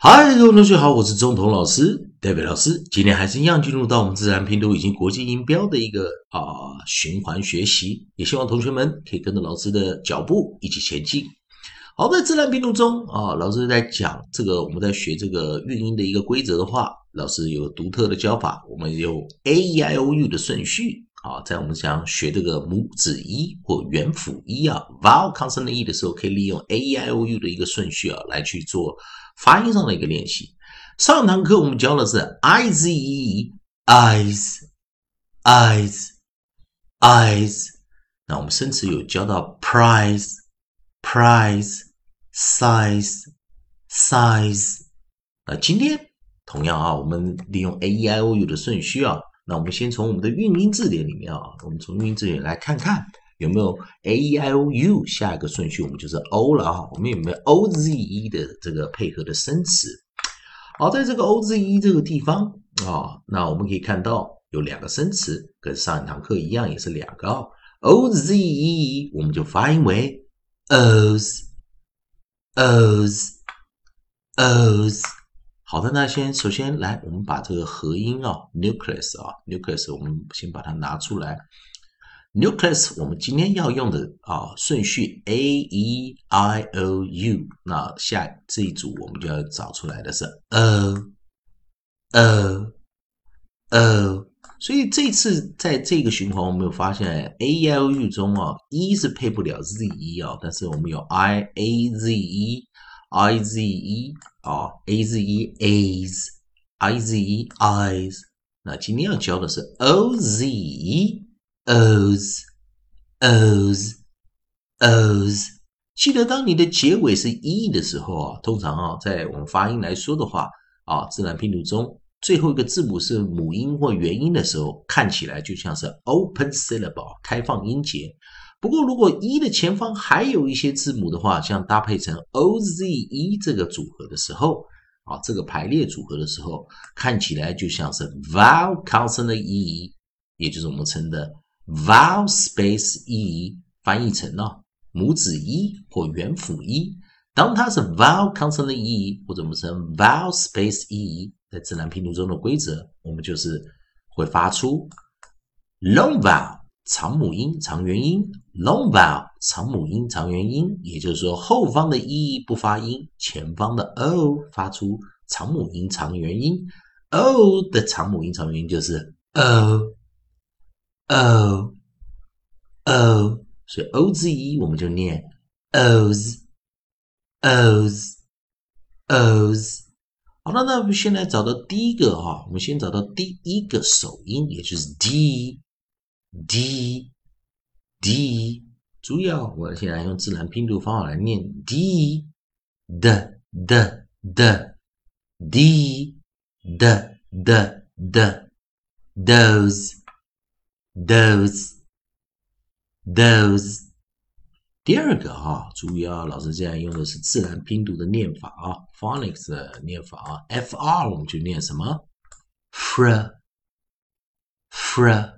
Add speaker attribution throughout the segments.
Speaker 1: 嗨，各位同学好，我是中童老师代表老师。今天还是一样进入到我们自然拼读以及国际音标的一个啊循环学习，也希望同学们可以跟着老师的脚步一起前进。好，在自然拼读中啊，老师在讲这个，我们在学这个韵音的一个规则的话，老师有独特的教法，我们有 A E I O U 的顺序。啊，在我们讲学这个母子一或元辅一啊，vowel consonant e 的时候，可以利用 a e i o u 的一个顺序啊，来去做发音上的一个练习。上堂课我们教的是 i z e eyes eyes eyes，那我们生词有教到 prize prize size size，那今天同样啊，我们利用 a e i o u 的顺序啊。那我们先从我们的韵音字典里面啊，我们从韵音字典来看看有没有 a e i o u 下一个顺序，我们就是 o 了啊。我们有没有 o z e 的这个配合的生词？好，在这个 o z e 这个地方啊，那我们可以看到有两个生词，跟上一堂课一样，也是两个 o z e，我们就发音为 os os os。好的，那先首先来，我们把这个合音啊，nucleus 啊，nucleus，我们先把它拿出来。nucleus，我们今天要用的啊顺序 a e i o u，那下这一组我们就要找出来的是 o o o，所以这次在这个循环，我们有发现 a e i o u 中啊，e 是配不了 z e 啊，但是我们有 i a z e。I z e 啊，a z e a's，i z e eyes。那今天要教的是 o z e o's o's o's。记得当你的结尾是 e 的时候啊，通常啊，在我们发音来说的话啊，自然拼读中最后一个字母是母音或元音的时候，看起来就像是 open syllable 开放音节。不过，如果一的前方还有一些字母的话，像搭配成 o z e 这个组合的时候，啊，这个排列组合的时候，看起来就像是 vowel consonant e，也就是我们称的 vowel space e，翻译成呢母子一或元辅一。当它是 vowel consonant e，或者我们称 vowel space e，在自然拼读中的规则，我们就是会发出 long vowel。长母音、长元音，long vowel，长母音、长元音，也就是说后方的 e 不发音，前方的 o 发出长母音、长元音。o 的长母音、长元音就是 o，o，o，所以 o z e 我们就念 os，os，os。好了，那我们先来找到第一个哈，我们先找到第一个首音，也就是 d。D d，注意哦！我现在用自然拼读方法来念 d d d d d d d d those those those。第二个哈，注意啊！老师现在用的是自然拼读的念法啊，phonics 的念法啊，f r 我们就念什么？fr fr。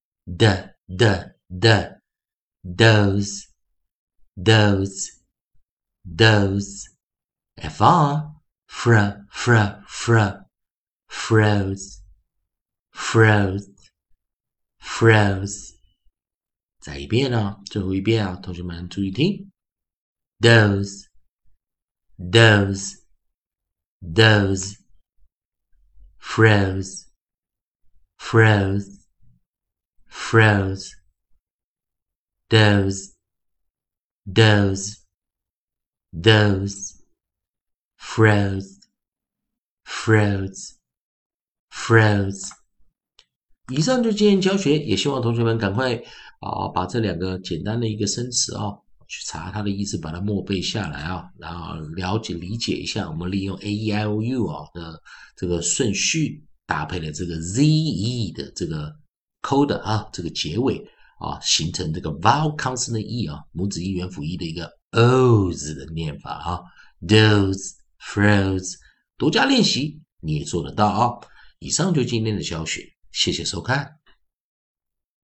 Speaker 1: the the the those those those fr fr fr fr froze froze froze 再一遍呢，最后一遍啊，同学们注意听，those those those froze froze Froze, those, those, those, froze, froze, froze。以上就今天教学，也希望同学们赶快啊把这两个简单的一个生词啊去查它的意思，把它默背下来啊，然后了解理解一下。我们利用 a e i o u 啊的这个顺序搭配了这个 z e 的这个抠的啊，这个结尾啊，形成这个 vowel consonant e 啊，母子音元辅一的一个 o's 的念法啊，those froze，多加练习你也做得到啊。以上就今天的教学，谢谢收看。